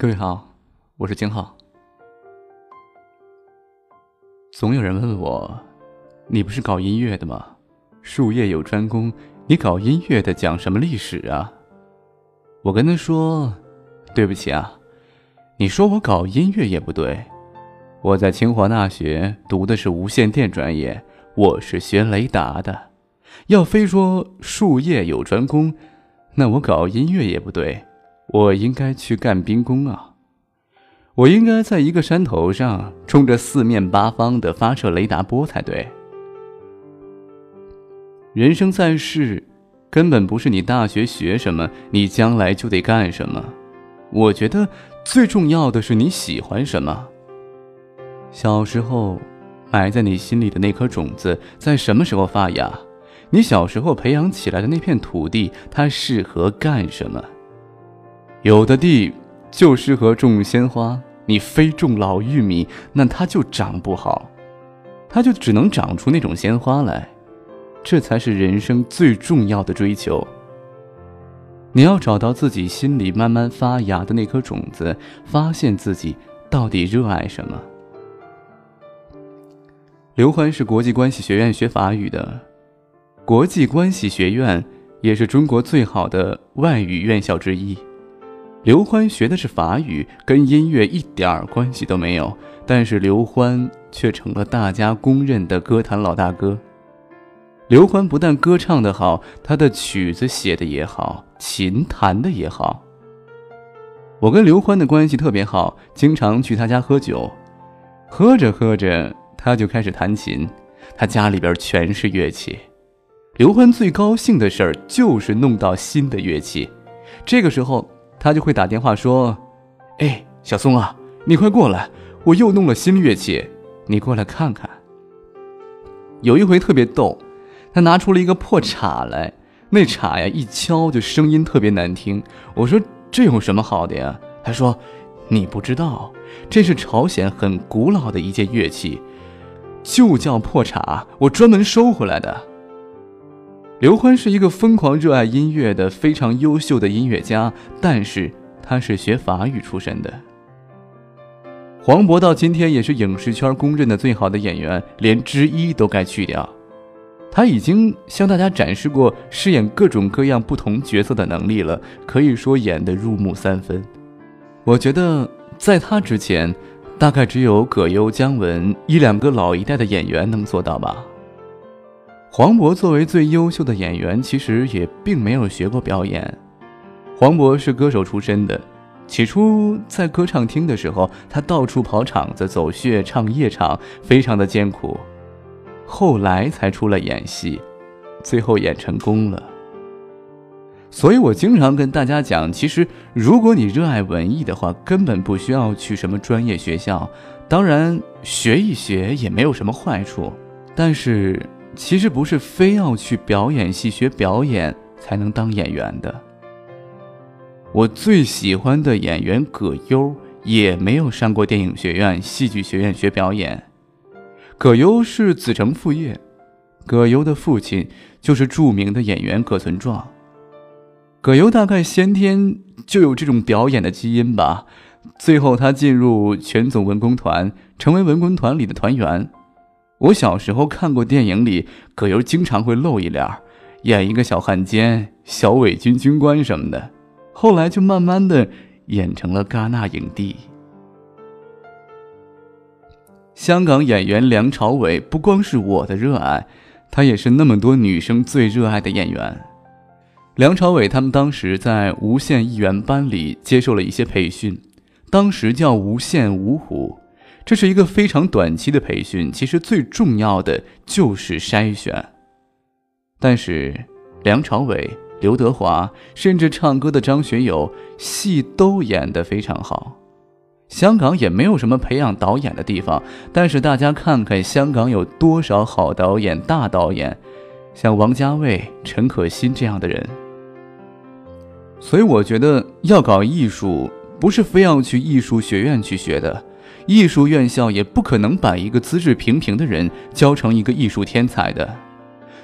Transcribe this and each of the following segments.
各位好，我是金浩。总有人问我，你不是搞音乐的吗？术业有专攻，你搞音乐的讲什么历史啊？我跟他说，对不起啊，你说我搞音乐也不对。我在清华大学读的是无线电专业，我是学雷达的。要非说术业有专攻，那我搞音乐也不对。我应该去干兵工啊！我应该在一个山头上，冲着四面八方的发射雷达波才对。人生在世，根本不是你大学学什么，你将来就得干什么。我觉得最重要的是你喜欢什么。小时候埋在你心里的那颗种子，在什么时候发芽？你小时候培养起来的那片土地，它适合干什么？有的地就适合种鲜花，你非种老玉米，那它就长不好，它就只能长出那种鲜花来。这才是人生最重要的追求。你要找到自己心里慢慢发芽的那颗种子，发现自己到底热爱什么。刘欢是国际关系学院学法语的，国际关系学院也是中国最好的外语院校之一。刘欢学的是法语，跟音乐一点儿关系都没有。但是刘欢却成了大家公认的歌坛老大哥。刘欢不但歌唱得好，他的曲子写的也好，琴弹的也好。我跟刘欢的关系特别好，经常去他家喝酒。喝着喝着，他就开始弹琴，他家里边全是乐器。刘欢最高兴的事儿就是弄到新的乐器，这个时候。他就会打电话说：“哎，小松啊，你快过来，我又弄了新乐器，你过来看看。”有一回特别逗，他拿出了一个破叉来，那叉呀一敲就声音特别难听。我说：“这有什么好的呀？”他说：“你不知道，这是朝鲜很古老的一件乐器，就叫破叉，我专门收回来的。”刘欢是一个疯狂热爱音乐的非常优秀的音乐家，但是他是学法语出身的。黄渤到今天也是影视圈公认的最好的演员，连之一都该去掉。他已经向大家展示过饰演各种各样不同角色的能力了，可以说演得入木三分。我觉得在他之前，大概只有葛优、姜文一两个老一代的演员能做到吧。黄渤作为最优秀的演员，其实也并没有学过表演。黄渤是歌手出身的，起初在歌唱厅的时候，他到处跑场子、走穴、唱夜场，非常的艰苦。后来才出来演戏，最后演成功了。所以我经常跟大家讲，其实如果你热爱文艺的话，根本不需要去什么专业学校，当然学一学也没有什么坏处，但是。其实不是非要去表演系学表演才能当演员的。我最喜欢的演员葛优也没有上过电影学院、戏剧学院学表演。葛优是子承父业，葛优的父亲就是著名的演员葛存壮。葛优大概先天就有这种表演的基因吧。最后他进入全总文工团，成为文工团里的团员。我小时候看过电影里，葛优经常会露一脸，演一个小汉奸、小伪军军官什么的。后来就慢慢的演成了戛纳影帝。香港演员梁朝伟不光是我的热爱，他也是那么多女生最热爱的演员。梁朝伟他们当时在无线艺员班里接受了一些培训，当时叫无线五虎。这是一个非常短期的培训，其实最重要的就是筛选。但是梁朝伟、刘德华，甚至唱歌的张学友，戏都演得非常好。香港也没有什么培养导演的地方，但是大家看看香港有多少好导演、大导演，像王家卫、陈可辛这样的人。所以我觉得要搞艺术，不是非要去艺术学院去学的。艺术院校也不可能把一个资质平平的人教成一个艺术天才的，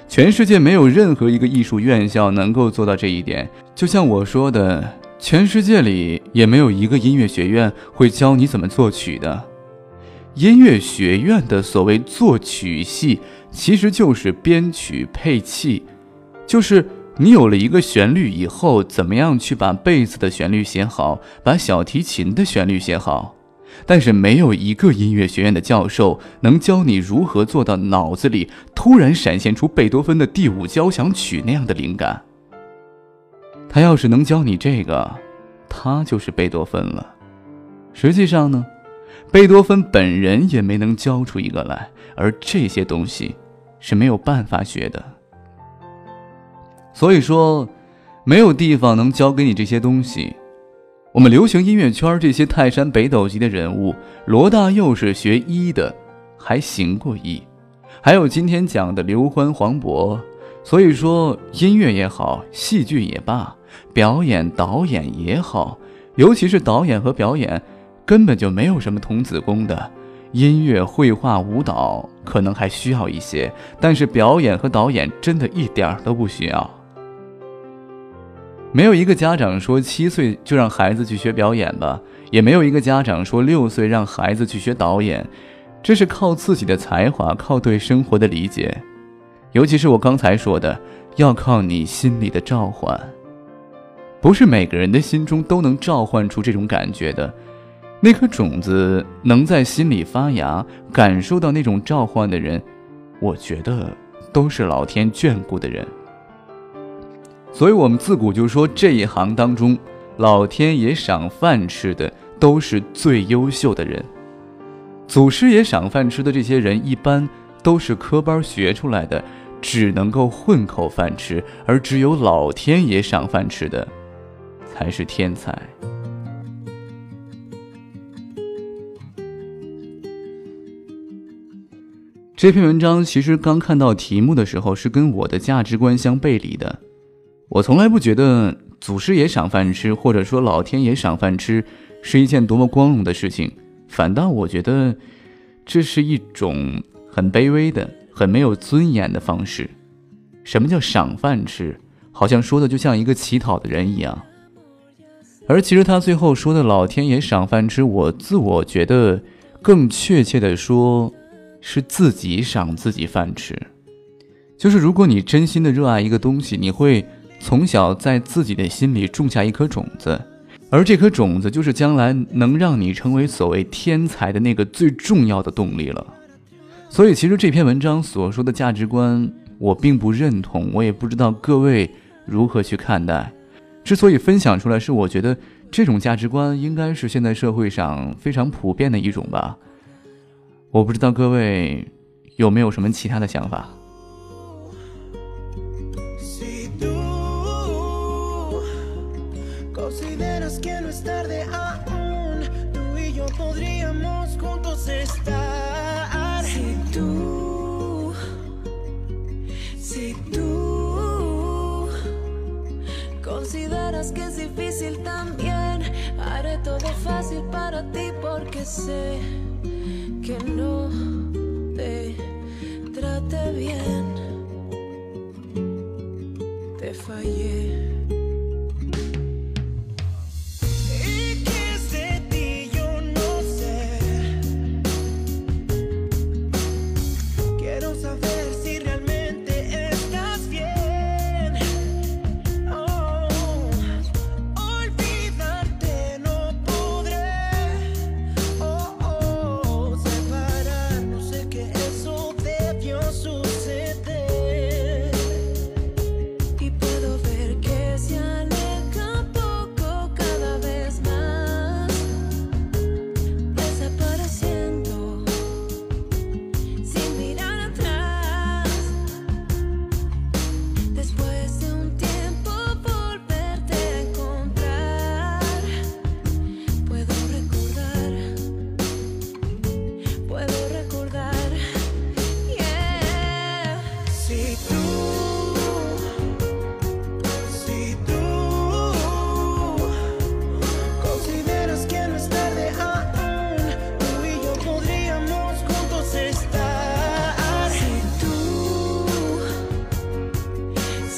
全世界没有任何一个艺术院校能够做到这一点。就像我说的，全世界里也没有一个音乐学院会教你怎么作曲的。音乐学院的所谓作曲系，其实就是编曲配器，就是你有了一个旋律以后，怎么样去把贝斯的旋律写好，把小提琴的旋律写好。但是没有一个音乐学院的教授能教你如何做到脑子里突然闪现出贝多芬的第五交响曲那样的灵感。他要是能教你这个，他就是贝多芬了。实际上呢，贝多芬本人也没能教出一个来，而这些东西是没有办法学的。所以说，没有地方能教给你这些东西。我们流行音乐圈这些泰山北斗级的人物，罗大佑是学医的，还行过医；还有今天讲的刘欢、黄渤。所以说，音乐也好，戏剧也罢，表演导演也好，尤其是导演和表演，根本就没有什么童子功的。音乐、绘画、舞蹈可能还需要一些，但是表演和导演真的一点儿都不需要。没有一个家长说七岁就让孩子去学表演吧，也没有一个家长说六岁让孩子去学导演，这是靠自己的才华，靠对生活的理解，尤其是我刚才说的，要靠你心里的召唤。不是每个人的心中都能召唤出这种感觉的，那颗种子能在心里发芽，感受到那种召唤的人，我觉得都是老天眷顾的人。所以，我们自古就说这一行当中，老天爷赏饭吃的都是最优秀的人。祖师爷赏饭吃的这些人，一般都是科班学出来的，只能够混口饭吃；而只有老天爷赏饭吃的，才是天才。这篇文章其实刚看到题目的时候，是跟我的价值观相背离的。我从来不觉得祖师爷赏饭吃，或者说老天爷赏饭吃，是一件多么光荣的事情。反倒我觉得，这是一种很卑微的、很没有尊严的方式。什么叫赏饭吃？好像说的就像一个乞讨的人一样。而其实他最后说的“老天爷赏饭吃”，我自我觉得更确切的说，是自己赏自己饭吃。就是如果你真心的热爱一个东西，你会。从小在自己的心里种下一颗种子，而这颗种子就是将来能让你成为所谓天才的那个最重要的动力了。所以，其实这篇文章所说的价值观，我并不认同，我也不知道各位如何去看待。之所以分享出来，是我觉得这种价值观应该是现在社会上非常普遍的一种吧。我不知道各位有没有什么其他的想法。Consideras que no es tarde aún, tú y yo podríamos juntos estar. Si tú, si tú consideras que es difícil también, haré todo fácil para ti porque sé que no te trate bien. Te fallé. possa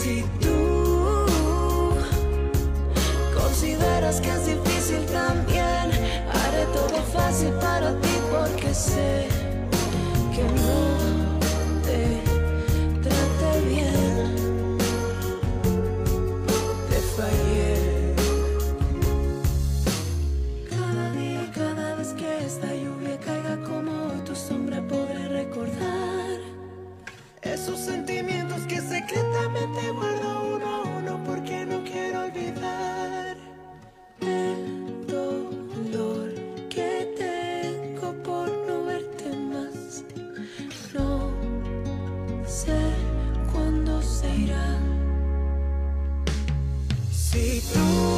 Si tú consideras que es difícil también, haré todo fácil para ti porque sé. Si tú